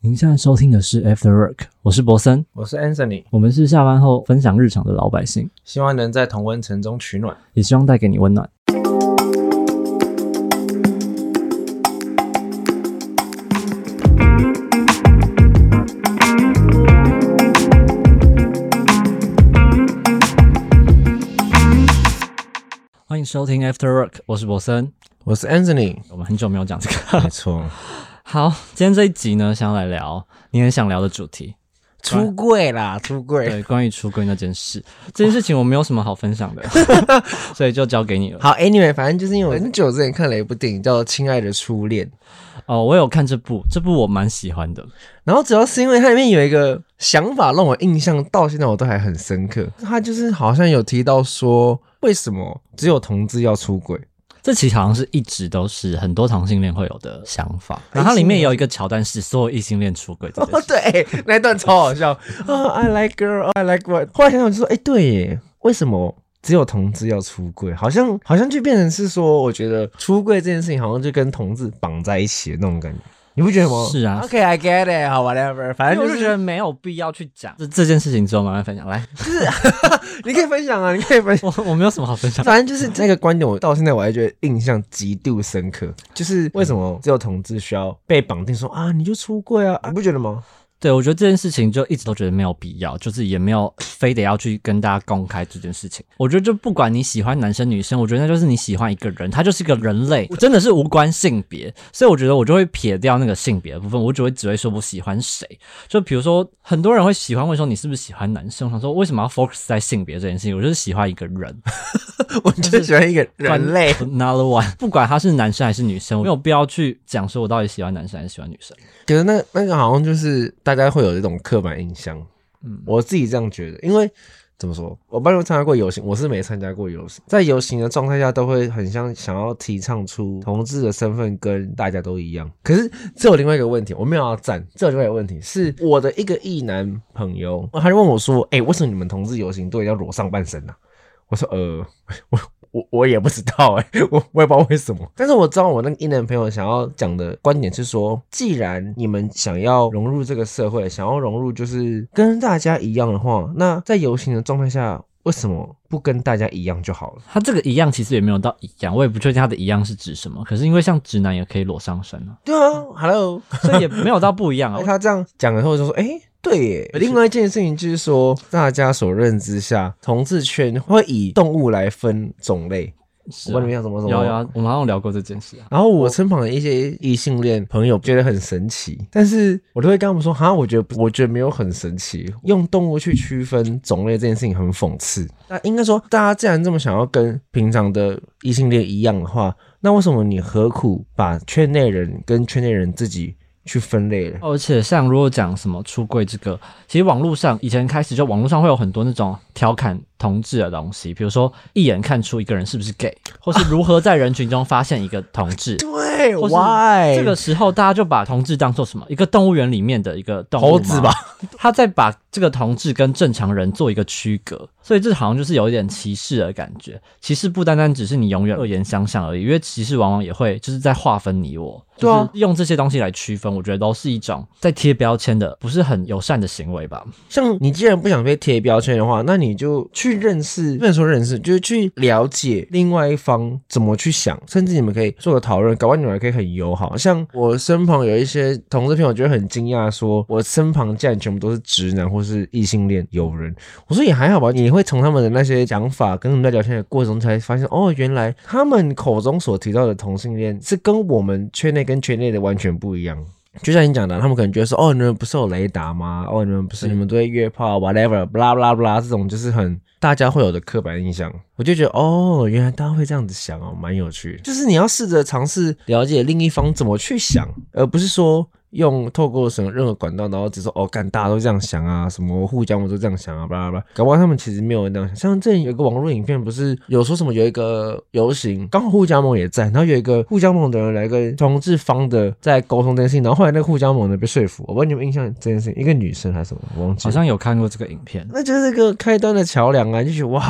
您现在收听的是 After Work，我是博森，我是 Anthony，我们是下班后分享日常的老百姓，希望能在同温层中取暖。也希望带给你温暖。欢迎收听 After Work，我是博森。我是 Anthony，我们很久没有讲这个，没错，好，今天这一集呢，想要来聊你很想聊的主题，出柜啦，出柜。对，关于出柜那件事，这件事情我没有什么好分享的，所以就交给你了。好，Anyway，反正就是因为我很久之前看了一部电影叫《亲爱的初恋》，哦，我有看这部，这部我蛮喜欢的。然后主要是因为它里面有一个想法让我印象到现在我都还很深刻，它就是好像有提到说，为什么只有同志要出轨？这其实好像是一直都是很多同性恋会有的想法。然后它里面有一个桥段是所有异性恋出轨哦，事。对，那一段超好笑啊！I like girl, I like what？后来想想就说，哎，对耶，为什么只有同志要出柜？好像好像就变成是说，我觉得出柜这件事情好像就跟同志绑在一起的那种感觉，你不觉得吗？是啊 OK，I、get it，好，whatever，反正就是觉得没有必要去讲这这件事情，之后慢慢分享。来，你可以分享啊，你可以分享。我我没有什么好分享。反正就是那个观点，我到现在我还觉得印象极度深刻。就是为什么只有同志需要被绑定说啊，你就出柜啊，你不觉得吗？对，我觉得这件事情就一直都觉得没有必要，就是也没有非得要去跟大家公开这件事情。我觉得就不管你喜欢男生女生，我觉得那就是你喜欢一个人，他就是一个人类，真的是无关性别。所以我觉得我就会撇掉那个性别的部分，我只会只会说我喜欢谁。就比如说很多人会喜欢问说你是不是喜欢男生，我想说为什么要 focus 在性别这件事情？我就是喜欢一个人，我就喜欢一个人类。another one，不管他是男生还是女生，我没有必要去讲说我到底喜欢男生还是喜欢女生。可是那那个好像就是大家会有一种刻板印象，嗯我自己这样觉得，因为怎么说，我班有参加过游行，我是没参加过游行，在游行的状态下都会很像想要提倡出同志的身份跟大家都一样。可是这有另外一个问题，我没有要站，这有另外一个问题是我的一个异男朋友，他就问我说：“哎、为什么你们同志游行都要裸上半身呢、我说：“呃，我。”我我也不知道哎、我我也不知道为什么，但是我知道我那个异男朋友想要讲的观点是说，既然你们想要融入这个社会，想要融入就是跟大家一样的话，那在游行的状态下，为什么不跟大家一样就好了？他这个一样其实也没有到一样，我也不确定他的一样是指什么。可是因为像直男也可以裸上身啊，对啊，Hello，所以也没有到不一样啊。他这样讲了后就说，哎、对耶。另外一件事情就是说，大家所认知下，同志圈会以动物来分种类。我跟你们讲什么什么？有有，我们好像有聊过这件事啊。然后我身旁的一些异性恋朋友觉得很神奇，但是我都会跟他们说，哈，我觉得不我觉得没有很神奇，用动物去区分种类这件事情很讽刺。那应该说，大家既然这么想要跟平常的异性恋一样的话，那为什么你何苦把圈内人跟圈内人自己去分类的？而且像如果讲什么出柜这个，其实网络上以前开始就网络上会有很多那种调侃同志的东西，比如说一眼看出一个人是不是 gay，或是如何在人群中发现一个同志。对或是，why 这个时候，大家就把同志当做什么？一个动物园里面的一个动物猴子吧？他在把这个同志跟正常人做一个区隔，所以这好像就是有一点歧视的感觉。歧视不单单只是你永远恶言相向而已，因为歧视往往也会就是在划分你我。对啊就是用这些东西来区分，我觉得都是一种在贴标签的，不是很友善的行为吧？像你既然不想被贴标签的话，那你就去去认识，不能说认识，就是去了解另外一方怎么去想，甚至你们可以做个讨论，搞完你们还可以很友好。像我身旁有一些同志朋友，觉得很惊讶，说我身旁竟然全部都是直男或是异性恋友人。我说也还好吧，你会从他们的那些想法跟他们在聊天的过程中才发现，哦，原来他们口中所提到的同性恋是跟我们圈内跟圈内的完全不一样。就像你讲的，他们可能觉得说，哦，你们不是有雷达吗？哦，你们不是你们都会约炮，whatever，blah blah blah，这种就是很大家会有的刻板印象。我就觉得，哦，原来大家会这样子想哦，蛮有趣。就是你要试着尝试了解另一方怎么去想，而不是说用透过什么任何管道，然后只说哦，干大家都这样想啊，什么互相我都这样想啊，巴拉巴拉，搞不好他们其实没有人这样想。像之前有个网络影片，不是有说什么有一个游行，刚好互加盟也在，然后有一个互加盟的人来跟同志方的在沟通这件事情，然后后来那个互加盟的被说服，我不知道你有没有印象这件事情，一个女生还是什么，我忘记，好像有看过这个影片，那就是个开端的桥梁啊，就觉得哇。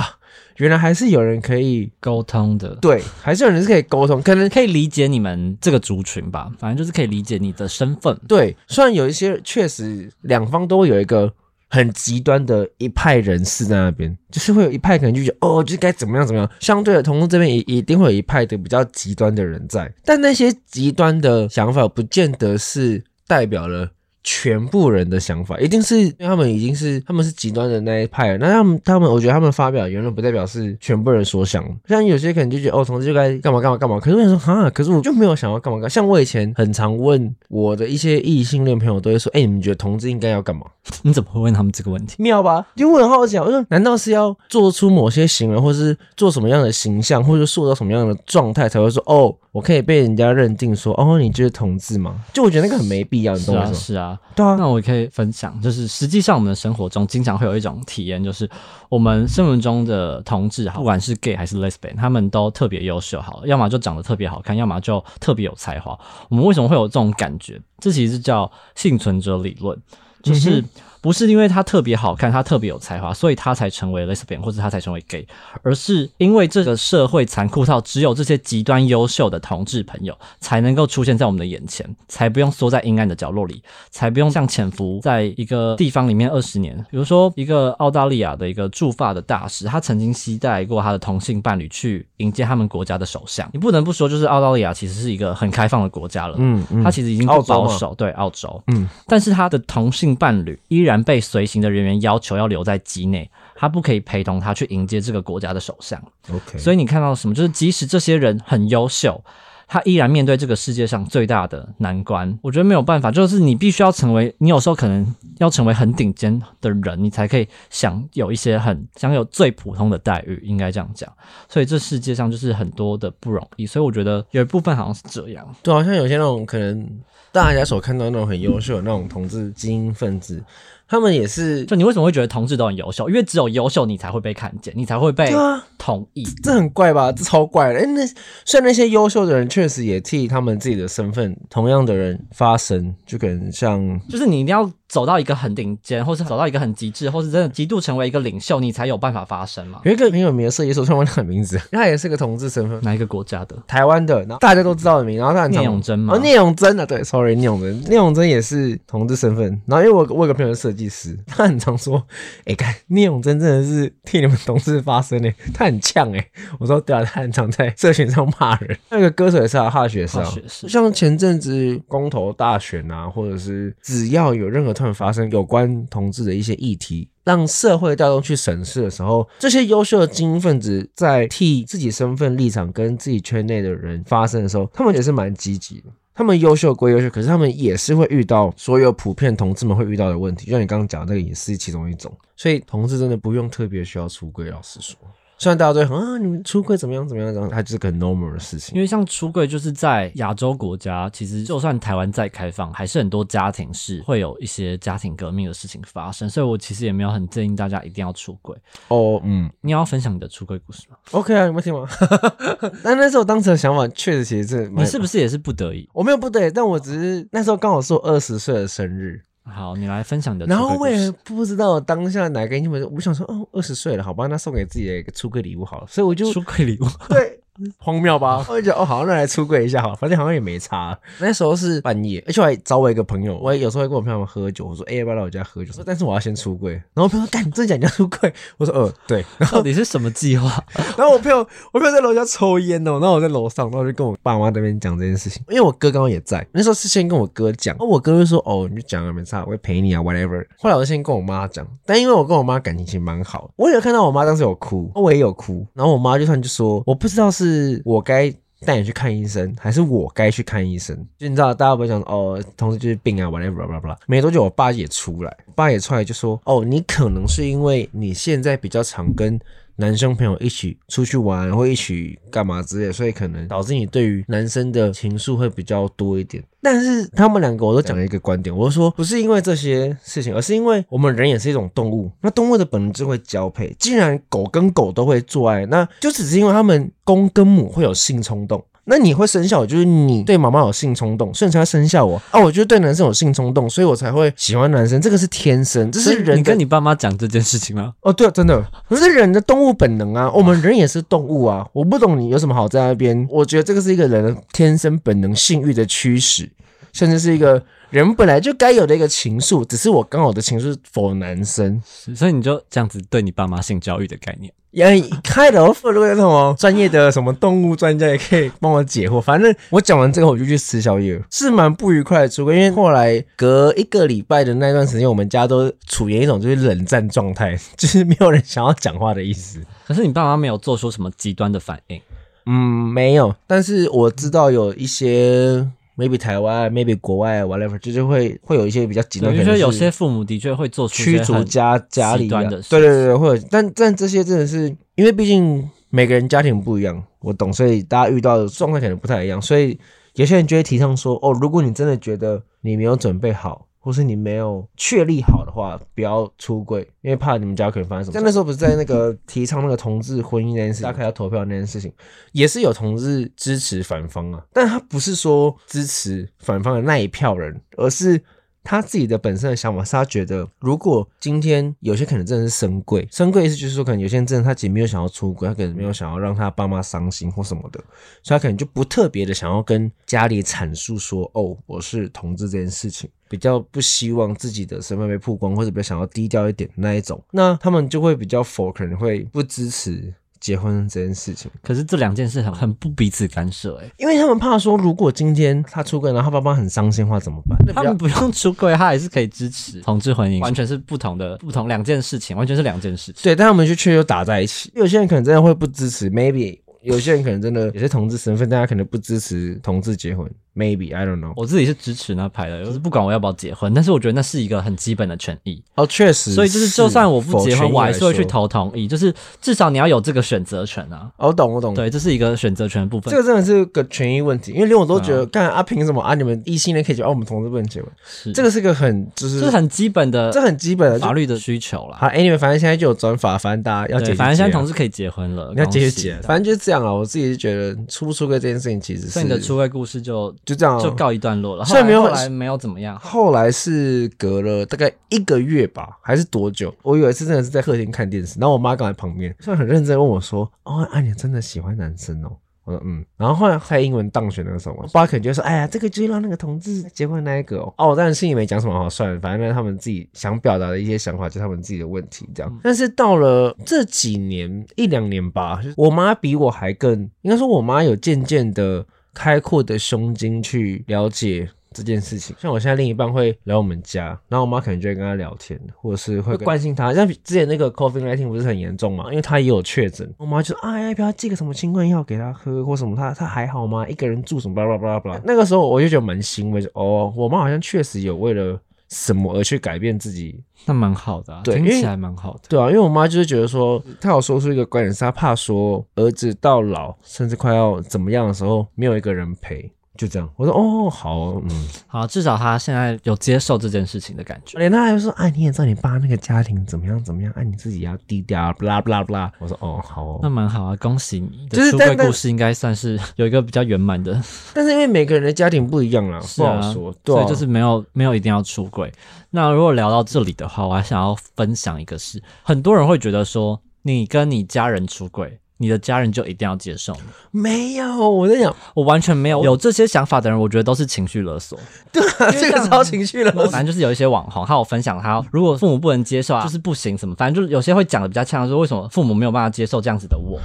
原来还是有人可以沟通的，对，还是有人是可以沟通，可能可以理解你们这个族群吧，反正就是可以理解你的身份。对，虽然有一些确实两方都会有一个很极端的一派人士在那边，就是会有一派可能就觉得哦，就是该怎么样怎么样。相对的，同志这边也一定会有一派的比较极端的人在，但那些极端的想法不见得是代表了。全部人的想法一定是，因为他们已经是他们是极端的那一派。那他们他们，我觉得他们发表言论不代表是全部人所想。像有些可能就觉得哦，同志就该干嘛干嘛干嘛。可是我想说哈，可是我就没有想要干嘛干。像我以前很常问我的一些异性恋朋友，都会说，哎，你们觉得同志应该要干嘛？你怎么会问他们这个问题？妙吧？就我很好奇，我说难道是要做出某些行为，或是做什么样的形象，或者塑造什么样的状态，才会说哦，我可以被人家认定说哦，你就是同志吗？就我觉得那个很没必要，你懂我意思吗？是啊，对啊。那我可以。分享就是，实际上我们的生活中经常会有一种体验，就是我们生活中的同志，不管是 gay 还是 lesbian，他们都特别优秀，好，要么就长得特别好看，要么就特别有才华。我们为什么会有这种感觉？这其实是叫幸存者理论，就是。不是因为他特别好看，他特别有才华，所以他才成为 lesbian 或者他才成为 gay，而是因为这个社会残酷到只有这些极端优秀的同志朋友才能够出现在我们的眼前，才不用缩在阴暗的角落里，才不用像潜伏在一个地方里面二十年。比如说，一个澳大利亚的一个驻法的大使，他曾经期待过他的同性伴侣去迎接他们国家的首相。你不能不说，就是澳大利亚其实是一个很开放的国家了。嗯嗯，他其实已经不保守，对澳洲。嗯，但是他的同性伴侣依然。然被随行的人员要求要留在机内，他不可以陪同他去迎接这个国家的首相。OK，所以你看到什么？就是即使这些人很优秀，他依然面对这个世界上最大的难关。我觉得没有办法，就是你必须要成为，你有时候可能要成为很顶尖的人，你才可以享有一些很享有最普通的待遇，应该这样讲。所以这世界上就是很多的不容易。所以我觉得有一部分好像是这样，对，好像有些那种可能大家所看到那种很优秀的那种同志精英分子。他们也是，就你为什么会觉得同志都很优秀？因为只有优秀你才会被看见，你才会被同意。这很怪吧？这超怪的。哎，那虽然那些优秀的人确实也替他们自己的身份同样的人发声，就可能像，就是你一定要。走到一个很顶尖，或是走到一个很极致，或是真的极度成为一个领袖，你才有办法发声嘛？有一个很有名的设计师，突然忘了名字，他也是个同志身份，哪一个国家的？台湾的，然后大家都知道的名，然后他很聂永贞嘛？哦，聂永贞啊，对，sorry，聂永贞，聂永贞也是同志身份。然后因为我我有个朋友是设计师，他很常说，哎，看聂永贞真的是替你们同志发声呢，他很呛哎。我说对啊，他很常在社群上骂人。那个歌手也是啊，哈学士啊，像前阵子公投大选啊，或者是只要有任何。他们发生有关同志的一些议题，让社会大众去审视的时候，这些优秀的精英分子在替自己身份立场跟自己圈内的人发声的时候，他们也是蛮积极的。他们优秀归优秀，可是他们也是会遇到所有普遍同志们会遇到的问题，就像你刚刚讲的那个也是其中一种。所以同志真的不用特别需要出柜，老实说。虽然大家都很啊，你们出柜怎么样怎么样，然后它就是个 normal 的事情。因为像出柜，就是在亚洲国家，其实就算台湾再开放，还是很多家庭是会有一些家庭革命的事情发生。所以我其实也没有很建议大家一定要出柜。哦，嗯，你要分享你的出柜故事吗？OK 啊，有没有听吗？但那时候当时的想法确实，其实是你是不是也是不得已？我没有不得已，但我只是那时候刚好是我二十岁的生日。好，你来分享你的。然后我也不知道当下哪个英文，我想说，哦，二十岁了，好吧，那送给自己的一个出柜礼物好了，所以我就出柜礼物，对。荒谬吧？我就觉得哦，好，那来出柜一下好，反正好像也没差。那时候是半夜，而且我还找我一个朋友，我有时候会跟我朋友们喝酒。我说，哎，要不要来我家喝酒？说，但是我要先出柜。然后我朋友说，干，你真讲你要出柜？我说，呃，对。然后 你是什么计划？然后我朋友，我朋友在楼下抽烟哦，然后我在楼上，然后就跟我爸妈那边讲这件事情。因为我哥刚刚也在，那时候是先跟我哥讲，然后我哥就说，哦，你就讲啊，没差，我会陪你啊，whatever。后来我先跟我妈讲，但因为我跟我妈感情其实蛮好，我有看到我妈当时有哭，我也有哭。然后我妈就算就说，我不知道是是我该。带你去看医生，还是我该去看医生？就你知道，大家不会想哦，同时就是病啊，whatever blah blah。没多久，我爸也出来，爸也出来就说，哦，你可能是因为你现在比较常跟。男生朋友一起出去玩，或一起干嘛之类，所以可能导致你对于男生的情愫会比较多一点。但是他们两个我都讲了一个观点，我就说不是因为这些事情，而是因为我们人也是一种动物，那动物的本能就会交配。既然狗跟狗都会做爱，那就只是因为他们公跟母会有性冲动。那你会生下我，就是你对妈妈有性冲动，所以你才会生下我啊。我就对男生有性冲动，所以我才会喜欢男生，这个是天生，这是人你跟你爸妈讲这件事情吗？哦，对啊，真的，可是人的动物本能啊，我们人也是动物啊。我不懂你有什么好在那边，我觉得这个是一个人的天生本能性欲的驱使，甚至是一个人本来就该有的一个情愫，只是我刚好的情愫是否男生。所以你就这样子对你爸妈性教育的概念。也开头如果有什么专业的什么动物专家也可以帮我解惑。反正我讲完这个我就去吃宵夜了，是蛮不愉快的出轨。因为后来隔一个礼拜的那段时间，我们家都处于一种就是冷战状态，就是没有人想要讲话的意思。可是你爸妈没有做出什么极端的反应，嗯，没有，但是我知道有一些 maybe 台湾，maybe 国外 whatever，就是会会有一些比较极端，我可能是觉得有些父母的确会做出驱逐家家里端的事对对对，会有，但但这些真的是因为毕竟每个人家庭不一样，我懂，所以大家遇到的状况可能不太一样，所以有些人就会提倡说，哦，如果你真的觉得你没有准备好。或是你没有确立好的话，不要出柜，因为怕你们家可能发生什么但。那时候不是在那个提倡那个同志婚姻那件事，大家开始投票那件事情，也是有同志支持反方啊，但他不是说支持反方的那一票人，而是他自己的本身的想法是他觉得，如果今天有些可能真的是生贵，生贵意思就是说，可能有些人真的他自己没有想要出轨，他可能没有想要让他爸妈伤心或什么的，所以他可能就不特别的想要跟家里阐述说，哦，我是同志这件事情，比较不希望自己的身份被曝光，或者比较想要低调一点那一种，那他们就会比较否，可能会不支持结婚这件事情。可是这两件事很很不彼此干涉、欸，因为他们怕说，如果今天他出轨，然后他爸妈很伤心的话怎么办？他们不用出轨，他还是可以支持同志婚姻，完全是不同的不同两件事情，完全是两件事情。对，但他们就却又打在一起。有些人可能真的会不支持，maybe 有些人可能真的有些同志身份，大家可能不支持同志结婚，maybe I don't know。我自己是支持那派的，就是不管我要不要结婚，但是我觉得那是一个很基本的权益，哦，确实，所以就是就算我不结婚，我还是会去投。同意，就是至少你要有这个选择权啊。哦我懂，我懂。，对，这是一个选择权的部分。这个真的是个权益问题，因为连我都觉得，对干啊，凭什么啊？你们异性恋可以结婚，啊，我们同志不能结婚？是这个是个很就是这是很基本的这很基本的法律的需求啦。好，anyway，反正现在就有转法，反正大家要结反正现在同志可以结婚了，你要结就结，反正就是这样啊。我自己是觉得出不出柜这件事情其实是你的出柜故事就就这样啊，就告一段落了。后来后来没有怎么样，后来是隔了大概一个月吧，还是多久？我有一次真的是在客厅看电视，然后我妈刚在旁边，虽然很认真地问我说：“哦，啊，你真的喜欢男生哦？”我说：“嗯。”然后后来蔡英文当选那个时候嘛，我爸可能就说：“哎呀，这个就是让那个同志结婚那一个哦。”哦，我当然心里没讲什么好，算了，反正他们自己想表达的一些想法，就是他们自己的问题这样。但是到了这几年一两年吧，就我妈比我还更，应该说我妈有渐渐的开阔的胸襟去了解这件事情。像我现在另一半会来我们家，然后我妈可能就会跟他聊天，或者是会关心他。像之前那个 COVID nineteen 不是很严重嘛，因为他也有确诊，我妈就说啊，要不要寄个什么新冠药给他喝，或什么他他还好吗？一个人住什么巴拉巴拉巴拉。那个时候我就觉得蛮欣慰，就哦，我妈好像确实有为了什么而去改变自己那蛮好的啊，对听起来蛮好的。对啊，因为我妈就是觉得说，她有说出一个观点，是她怕说儿子到老甚至快要怎么样的时候，没有一个人陪，就这样。我说哦，好，嗯。好，至少他现在有接受这件事情的感觉。连他还说，哎，你也知道你爸那个家庭怎么样怎么样，哎，你自己要低调啊，不啦不啦不啦。我说哦，好哦。那蛮好啊，恭喜你就的出是但但柜故事应该算是有一个比较圆满的，但是因为每个人的家庭不一样啦，是啊，不好说。对啊所以就是没有没有一定要出柜。那如果聊到这里的话，我还想要分享一个事，很多人会觉得说，你跟你家人出柜，你的家人就一定要接受你。没有，我在想，我完全没有有这些想法的人，我觉得都是情绪勒索。对啊，这个超情绪勒索。反正就是有一些网红，他有分享他如果父母不能接受啊，就是不行什么，反正就是有些会讲的比较呛，说为什么父母没有办法接受这样子的我，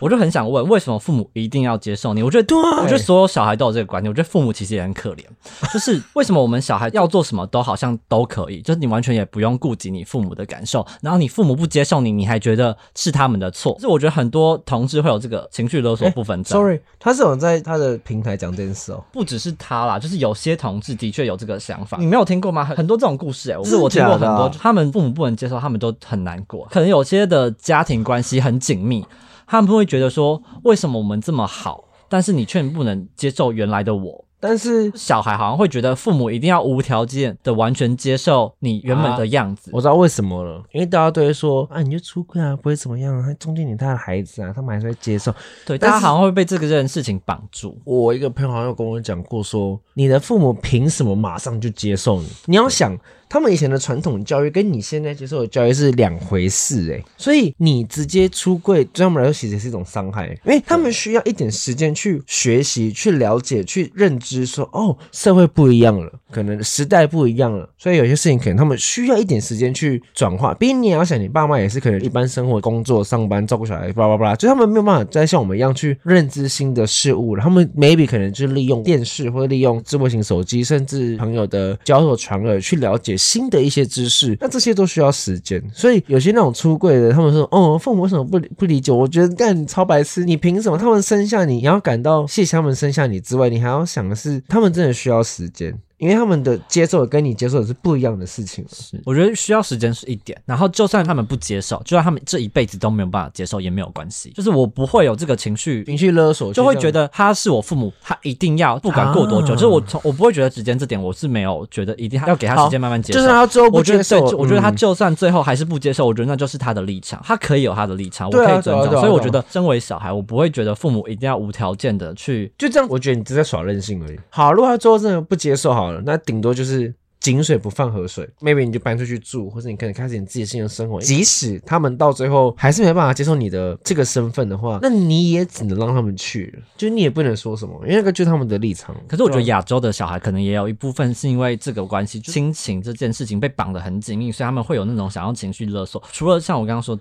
我就很想问，为什么父母一定要接受你？我觉得，对我觉得所有小孩都有这个观念，我觉得父母其实也很可怜，就是为什么我们小孩要做什么都好像都可以，就是你完全也不用顾及你父母的感受，然后你父母不接受你，你还觉得是他们的错，就是我觉得很多同志会有这个情绪勒索部分欸。Sorry，他是有在他的平台讲这件事哦。不只是他啦，就是有些同志的确有这个想法。你没有听过吗？很很多这种故事、欸，就是我听过很多，他们父母不能接受，他们都很难过。可能有些的家庭关系很紧密，他们会觉得说，为什么我们这么好，但是你却不能接受原来的我？但是小孩好像会觉得父母一定要无条件的完全接受你原本的样子。我知道为什么了，因为大家都会说啊，你就出柜啊，不会怎么样，啊中间你他的孩子啊，他们还是会接受。对，大家好像会被这个件事情绑住。我一个朋友好像有跟我讲过说，你的父母凭什么马上就接受你？你要想。他们以前的传统教育跟你现在接受的教育是两回事诶，所以你直接出柜对他们来说其实是一种伤害，因为他们需要一点时间去学习、去了解、去认知，说哦，社会不一样了，可能时代不一样了，所以有些事情可能他们需要一点时间去转化。毕竟你也要想，你爸妈也是可能一般生活、工作、上班、照顾小孩，巴拉巴拉，就他们没有办法再像我们一样去认知新的事物了。他们 maybe 可能就是利用电视或者利用智慧型手机，甚至朋友的交手传耳去了解。新的一些知识，那这些都需要时间，所以有些那种出柜的，他们说，哦，父母为什么不不理解？我觉得干超白痴，你凭什么？他们生下你，你要感到谢谢他们生下你之外，你还要想的是，他们真的需要时间。因为他们的接受跟你接受的是不一样的事情，是。我觉得需要时间是一点，然后就算他们不接受，就算他们这一辈子都没有办法接受也没有关系，就是我不会有这个情绪情绪勒索，就会觉得他是我父母，他一定要不管过多久，就是我从我不会觉得时间这点我是没有觉得一定要给他时间慢慢接受，就是他最后不接受，我觉得他就算最后还是不接受，我觉得那就是他的立场，他可以有他的立场，我可以尊重，所以我觉得身为小孩，我不会觉得父母一定要无条件的去就这样，我觉得你只在耍任性而已。好，如果他最后真的不接受好了，那顶多就是。井水不犯河水，maybe 你就搬出去住，或者你可能开始你自己新的生活。即使他们到最后还是没办法接受你的这个身份的话，那你也只能让他们去了，就你也不能说什么，因为那个就是他们的立场。可是我觉得亚洲的小孩可能也有一部分是因为这个关系，亲情这件事情被绑得很紧密，所以他们会有那种想要情绪勒索。除了像我刚刚说，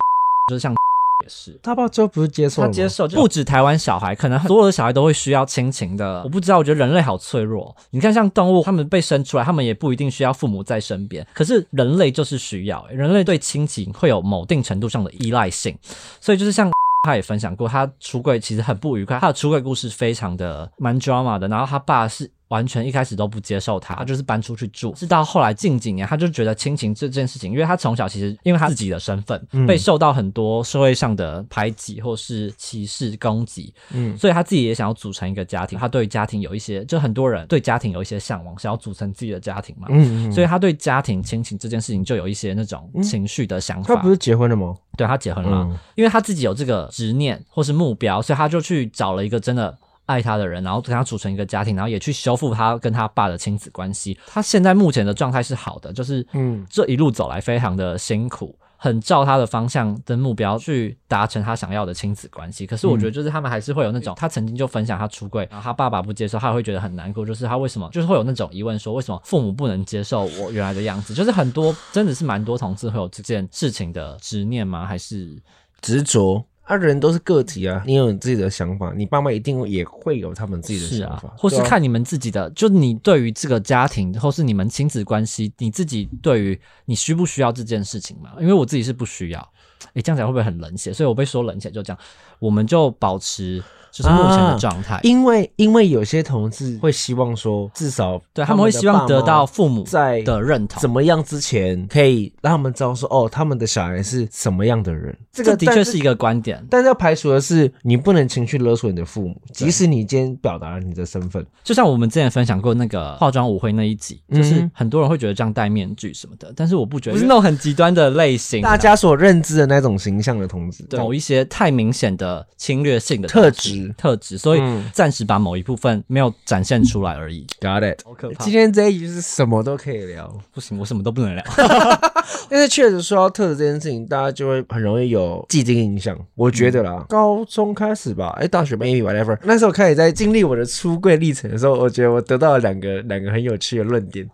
就是像。也是，他爸最后不是接受他接受，不止台湾小孩，可能所有的小孩都会需要亲情的。我不知道，我觉得人类好脆弱。你看，像动物，他们被生出来，他们也不一定需要父母在身边。可是人类就是需要，人类对亲情会有某定程度上的依赖性。所以就是像 他也分享过，他出柜其实很不愉快，他的出柜故事非常的蛮 drama 的。然后他爸是。完全一开始都不接受他，他就是搬出去住。是到后来近几年，他就觉得亲情这件事情，因为他从小其实因为他自己的身份，被受到很多社会上的排挤或是歧视攻击，嗯，所以他自己也想要组成一个家庭。他对家庭有一些，就很多人对家庭有一些向往，想要组成自己的家庭嘛，嗯，所以他对家庭亲情这件事情就有一些那种情绪的想法。他不是结婚了吗？对他结婚了，因为他自己有这个执念或是目标，所以他就去找了一个真的。爱他的人，然后跟他组成一个家庭，然后也去修复他跟他爸的亲子关系。他现在目前的状态是好的，就是嗯，这一路走来非常的辛苦，很照他的方向跟目标去达成他想要的亲子关系。可是我觉得，就是他们还是会有那种，他曾经就分享他出柜，然后他爸爸不接受，他会觉得很难过。就是他为什么，就是会有那种疑问，说为什么父母不能接受我原来的样子？就是很多真的是蛮多同志会有这件事情的执念吗？还是执着？啊，人都是个体啊，你有你自己的想法，你爸妈一定也会有他们自己的想法，或是看你们自己的，就你对于这个家庭，或是你们亲子关系，你自己对于你需不需要这件事情嘛？因为我自己是不需要，哎，这样讲会不会很冷血？所以我被说冷血，就这样，我们就保持。就是目前的状态，因为因为有些同志会希望说，至少对他们会希望得到父母在的认同，怎么样之前可以让他们知道说，哦，他们的小孩是什么样的人。这个的确是一个观点，但是要排除的是，你不能情绪勒索你的父母，即使你今天表达了你的身份。就像我们之前分享过那个化妆舞会那一集，就是很多人会觉得这样戴面具什么的，但是我不觉得，不是那种很极端的类型，大家所认知的那种形象的同志，某一些太明显的侵略性的特质特质，所以。暂时把某一部分没有展现出来而已。Got it，好可怕。今天这一集是什么都可以聊，不行，我什么都不能聊。但是确实说到特质这件事情，大家就会很容易有既定印象。我觉得啦，高中开始吧，哎，大学 maybe whatever，那时候开始在经历我的出柜历程的时候，我觉得我得到了两个两个很有趣的论点。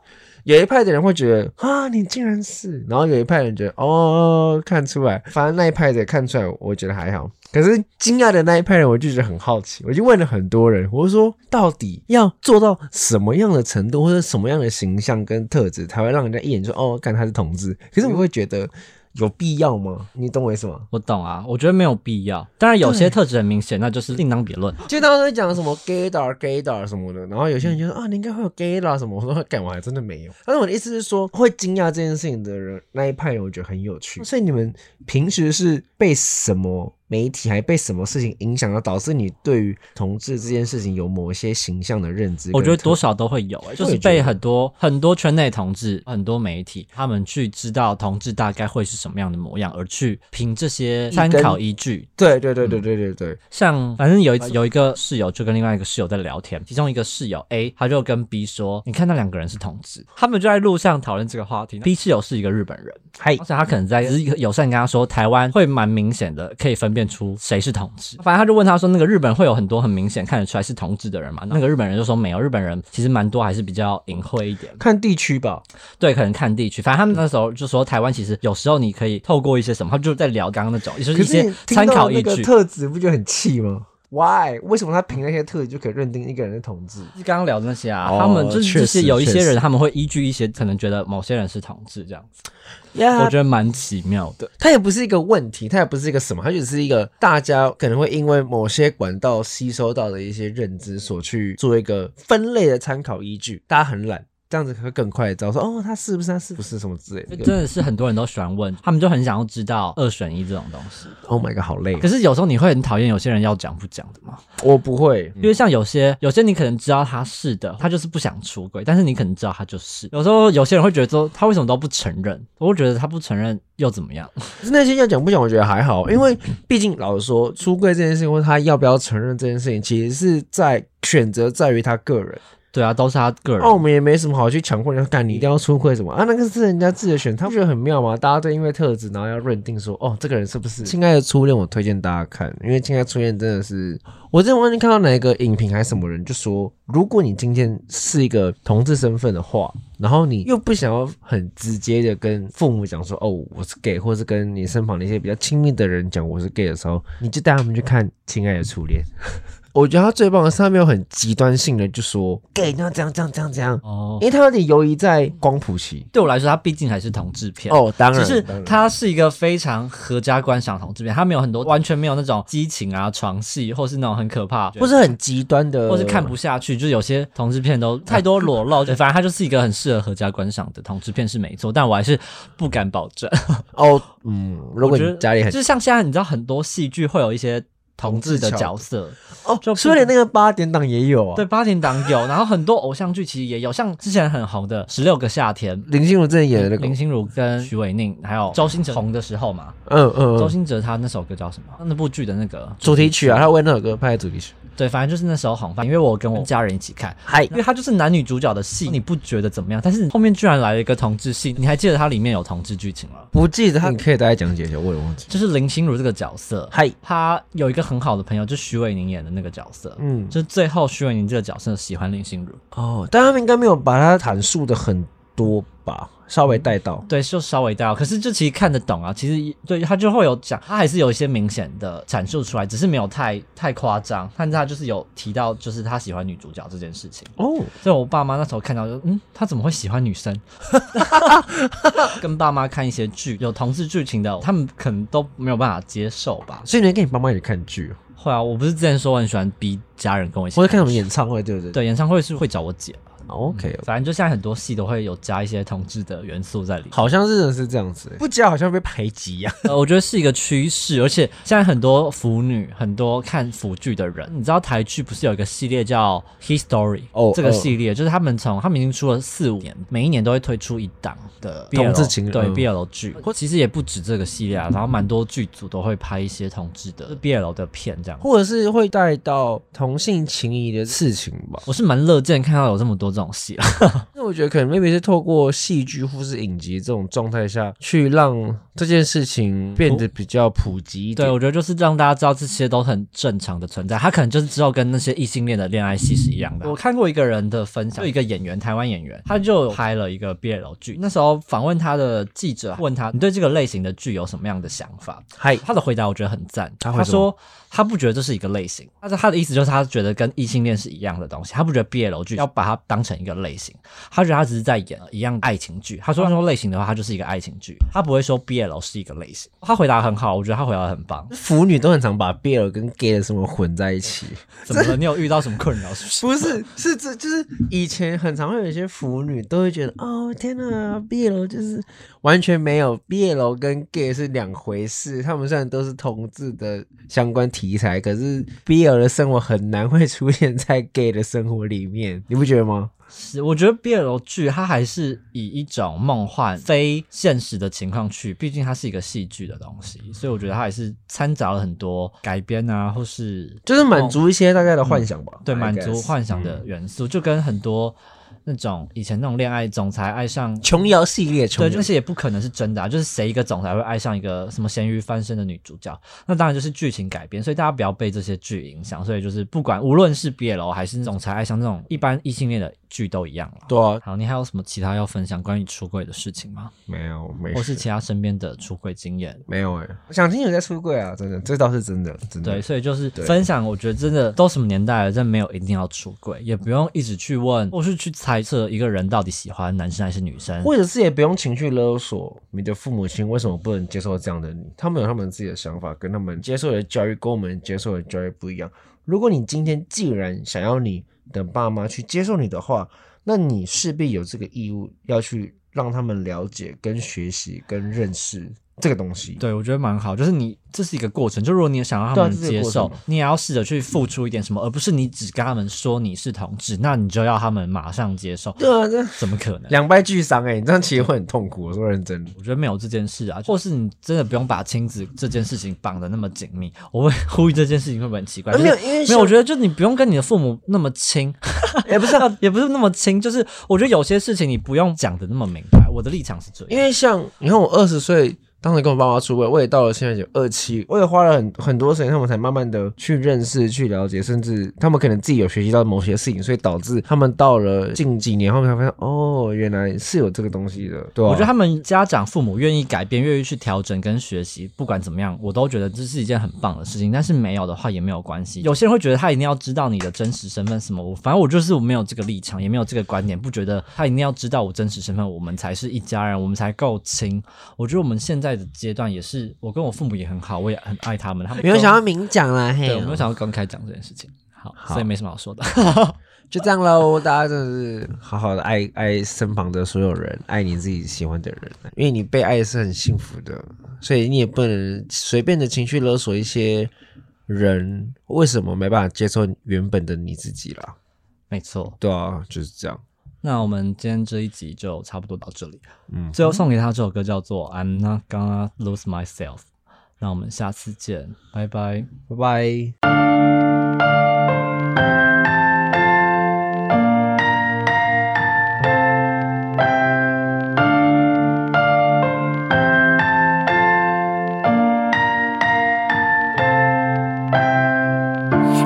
有一派的人会觉得啊，你竟然是，然后有一派人觉得哦，看出来，反正那一派的看出来，我觉得还好。可是惊讶的那一派人，我就觉得很好奇，我就问了很多人，我说到底要做到什么样的程度，或者什么样的形象跟特质，才会让人家一眼就哦，看他是同志？可是我会觉得。有必要吗？你懂我意思吗？我懂啊，我觉得没有必要。当然，有些特质很明显，那就是另当别论。就当时讲什么 gaydar gaydar 什么的，然后有些人就说啊，你应该会有 gaydar 什么。我说干嘛？真的没有。但是我的意思是说，会惊讶这件事情的人那一派人，我觉得很有趣。所以你们平时是被什么媒体还被什么事情影响到，导致你对于同志这件事情有某些形象的认知？我觉得多少都会有、欸，就是被很多很多圈内同志、很多媒体他们去知道同志大概会是什么样的模样，而去凭这些参考依据。对对对对对对对，像反正有一次有一个室友就跟另外一个室友在聊天，其中一个室友 A 他就跟 B 说：“你看那两个人是同志。”他们就在路上讨论这个话题。B 室友是一个日本人，嗨而且他可能在只是友善跟他说，台湾会蛮明显的可以分辨出谁是同志。反正他就问他说，那个日本会有很多很明显看得出来是同志的人嘛？那个日本人就说没有，日本人其实蛮多还是比较隐晦一点。看地区吧。对，可能看地区。反正他们那时候就说，台湾其实有时候你可以透过一些什么，他就在聊刚刚那种，也就是一些参考依据。特质，不就很气吗？Why？为什么他凭那些特质就可以认定一个人是同志？就刚刚聊的那些啊，哦他们就是确这实确实有一些人，他们会依据一些可能觉得某些人是同志这样子，呀我觉得蛮奇妙的。它也不是一个问题，它也不是一个什么，它只是一个大家可能会因为某些管道吸收到的一些认知所去做一个分类的参考依据。大家很懒，这样子会更快地知道说哦，他是不是他是不是什么之类的。真的是很多人都喜欢问，他们就很想要知道二选一这种东西。Oh my god，好累可。是有时候你会很讨厌有些人要讲不讲的吗，我不会，因为像有些有些你可能知道他是的，他就是不想出轨，但是你可能知道他就是。有时候有些人会觉得说他为什么都不承认，我会觉得他不承认又怎么样？可 是那些要讲不讲，我觉得还好，因为毕竟老实说，出柜这件事情，或他要不要承认这件事情，其实是在选择在于他个人。对啊，都是他个人。哦，我们也没什么好去强迫人家干，你一定要出柜什么啊？那个是人家自己的选，他不觉得很妙吗？大家都因为特质，然后要认定说，哦，这个人是不是亲爱的初恋？我推荐大家看，因为亲爱的初恋真的是，我之前忘记看到哪一个影评还是什么人就说，如果你今天是一个同志身份的话，然后你又不想要很直接的跟父母讲说，哦，我是 gay，或是跟你身旁的一些比较亲密的人讲我是 gay 的时候，你就带他们去看《亲爱的初恋》。我觉得他最棒的是，他没有很极端性的就说 gay 你要这样这样这样这样，哦，因为他有点游移在光谱期。对我来说，他毕竟还是同志片。哦，当然，就是当然它是一个非常合家观赏同志片，他没有很多完全没有那种激情啊、床戏，或是那种很可怕，或是很极端的，或是看不下去，就是有些同志片都太多裸露，就 反正他就是一个很适合合家观赏的同志片是没错，但我还是不敢保证。哦，嗯，如果我觉得你家里很就是像现在你知道很多戏剧会有一些同志的角色，哦，就不所以连那个八点档也有啊。对，，八点档有，然后很多偶像剧其实也有，像之前很红的《十六个夏天》。林心如之前演的那个林，心如跟徐伟宁还有周星驰红的时候嘛，嗯嗯嗯，周星哲他那首歌叫什么？那部剧的那个主题曲啊，他为那首歌拍的主题曲。对，反正就是那时候红，因为我跟我家人一起看，嗨因为它就是男女主角的戏，你不觉得怎么样？但是后面居然来了一个同志戏，你还记得它里面有同志剧情吗？不记得他，你可以大概讲解一下，我也忘记。就是林心如这个角色，嗨，她有一个很好的朋友，就徐伟宁演的那个角色，嗯，就是最后徐伟宁这个角色喜欢林心如，哦，但他们应该没有把它阐述的很多吧，稍微带到。对，就稍微带到，可是就其实看得懂啊，其实对他就会有讲，他还是有一些明显的阐述出来，只是没有太太夸张，但是他就是有提到，就是他喜欢女主角这件事情。哦，所以我爸妈那时候看到就，嗯，他怎么会喜欢女生？跟爸妈看一些剧有同志剧情的，他们可能都没有办法接受吧。所以你会跟你爸妈一起看剧哦，会啊，我不是之前说我很喜欢逼家人跟我一起或者看什么演唱会，对不对？对演唱会是会找我姐吧，，OK，反正就现在很多戏都会有加一些同志的元素在里面。好像是真的是这样子，不加好像被排挤呀。呃，我觉得是一个趋势，而且现在很多腐女，很多看腐剧的人，你知道台剧不是有一个系列叫《History》哦这个哦系列就是他们从他们已经出了四五年，每一年都会推出一档的 BL, 同志情人对嗯 BL 剧，或其实也不止这个系列啊，然后蛮多剧组都会拍一些同志的 BL 的片这样。或者是会带到同性情谊的事情吧。我是蛮乐见看到有这么多这种戏了，那我觉得可能 maybe 是透过戏剧或是影集这种状态下去让这件事情变得比较普及一对。我觉得就是让大家知道这些都很正常的存在，他可能就是之后跟那些异性恋的恋爱戏是一样的。我看过一个人的分享，就一个演员，台湾演员，他就拍了一个 BL 剧，那时候访问他的记者问他，你对这个类型的剧有什么样的想法？嗨，他的回答我觉得很赞，他他说他不觉得这是一个类型，但是他的意思就是他觉得跟异性恋是一样的东西，他不觉得 BL 剧要把它当当成一个类型，他觉得他只是在演一样爱情剧。他说他说类型的话，他就是一个爱情剧，他不会说 BL 是一个类型。他回答很好，我觉得他回答得很棒。腐女都很常把 BL 跟 gay 的什么混在一起。怎么了？你有遇到什么困扰？是不是？不是，是这就是以前很常会有一些腐女都会觉得，哦天呐，BL 就是完全没有 BL 跟 gay 是两回事。他们虽然都是同志的相关题材，可是 BL 的生活很难会出现在 gay 的生活里面，你不觉得吗？是，我觉得 BL 剧它还是以一种梦幻、非现实的情况去，毕竟它是一个戏剧的东西，所以我觉得它还是掺杂了很多改编啊，或是就是满足一些大概的幻想吧。对满足幻想的元素，就跟很多那种以前那种恋爱总裁爱上琼瑶系列，对，那些也不可能是真的啊！就是谁一个总裁会爱上一个什么咸鱼翻身的女主角？那当然就是剧情改编，所以大家不要被这些剧影响。所以就是不管无论是 BL 还是总裁爱上那种一般异性恋的剧都一样了。对啊，好，你还有什么其他要分享关于出柜的事情吗？没有没或是其他身边的出柜经验？没有哎、想听有在出柜啊，真的，这倒是真的，真的。对，所以就是分享，我觉得真的都什么年代了，真的没有一定要出柜，也不用一直去问，或是去猜测一个人到底喜欢男生还是女生。或者是也不用情绪勒索你的父母亲为什么不能接受这样的你，他们有他们自己的想法，跟他们接受的教育跟我们接受的教育不一样。如果你今天既然想要你的爸妈去接受你的话，那你势必有这个义务要去让他们了解、跟学习、跟认识这个东西。对，我觉得蛮好，就是你这是一个过程，就如果你想让他们接受你也要试着去付出一点什么，而不是你只跟他们说你是同志，那你就要他们马上接受，对啊，这怎么可能？两败俱伤哎，你这样其实会很痛苦。我说认真的，我觉得没有这件事啊，或是你真的不用把亲子这件事情绑得那么紧密。我会呼吁这件事情会不会很奇怪？没有因为没有，我觉得就你不用跟你的父母那么亲，也不是啊，也不是那么亲，就是我觉得有些事情你不用讲的那么明白。我的立场是这样，因为像你看，我二十岁当时跟我爸妈出柜，我也到了现在就二期，我也花了很很多时间，他们才慢慢的去认识、去了解，甚至他们可能自己有学习到某些事情，所以导致他们到了近几年后面才发现，哦，原来是有这个东西的，对、我觉得他们家长父母愿意改变，愿意去调整跟学习，不管怎么样，我都觉得这是一件很棒的事情。但是没有的话也没有关系。有些人会觉得他一定要知道你的真实身份什么，我反正我就是我没有这个立场，也没有这个观点，不觉得他一定要知道我真实身份，我们才是一家人，我们才够亲。我觉得我们现在的阶段也是，我跟我父母也很好，我也很爱他们，他们没有想要明讲啦，嘿对，我没有想要公开讲这件事情。好，所以没什么好说的。就这样喽，大家真的是好好的爱爱身旁的所有人，爱你自己喜欢的人，因为你被爱是很幸福的，所以你也不能随便的情绪勒索一些人，为什么没办法接受原本的你自己啦？没错，对啊，就是这样。那我们今天这一集就差不多到这里。嗯，最后送给他这首歌叫做《I'm Not Gonna Lose Myself》。那我们下次见，拜拜。拜拜。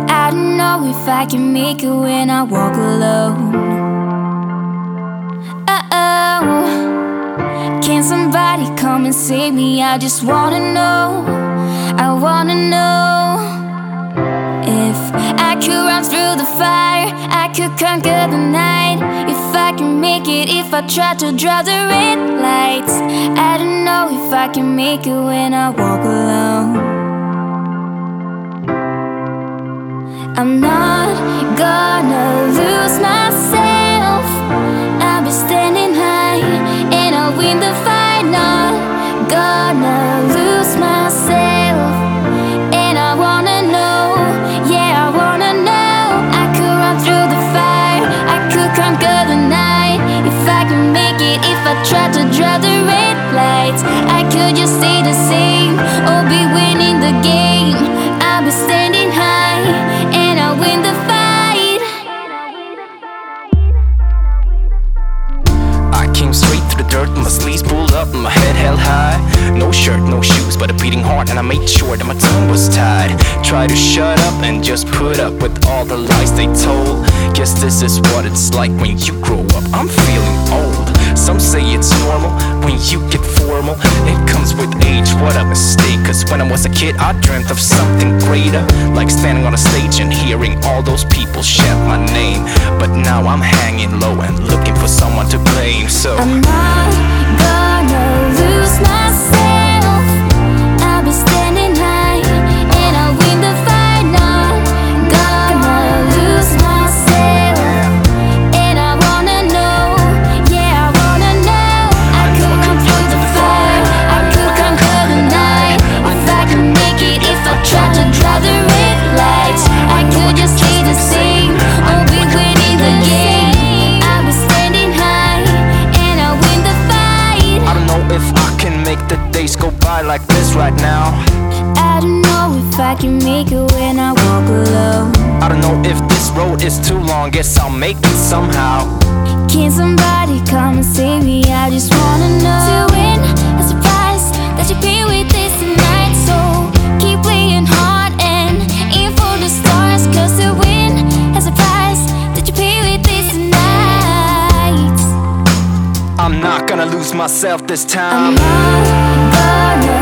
I don't know if I can make it when I walk alone. Come and save me? I just wanna know. I wanna know. If I could run through the fire, I could conquer the night. If I can make it, if I try to draw the red lights. I don't know if I can make it when I walk alone. I'm not gonna lose myself. I'll be standing high and I'll win the fight. Like when you grow up. I'm feeling old. Some say it's normal when you get formal. It comes with age, what a mistake. Cause when I was a kid, I dreamt of something greater. Like standing on a stage and hearing all those people shout my name. But now I'm hanging low and looking for someone to blame. So. Right now. I don't know if I can make it when I walk alone. I don't know if this road is too long. Guess I'll make it somehow. Can somebody come and save me? I just wanna know. To win a price that you pay with this tonight. So keep playing hard and aim for the stars. Cause to win a price that you pay with this tonight. I'm not gonna lose myself this I'm time.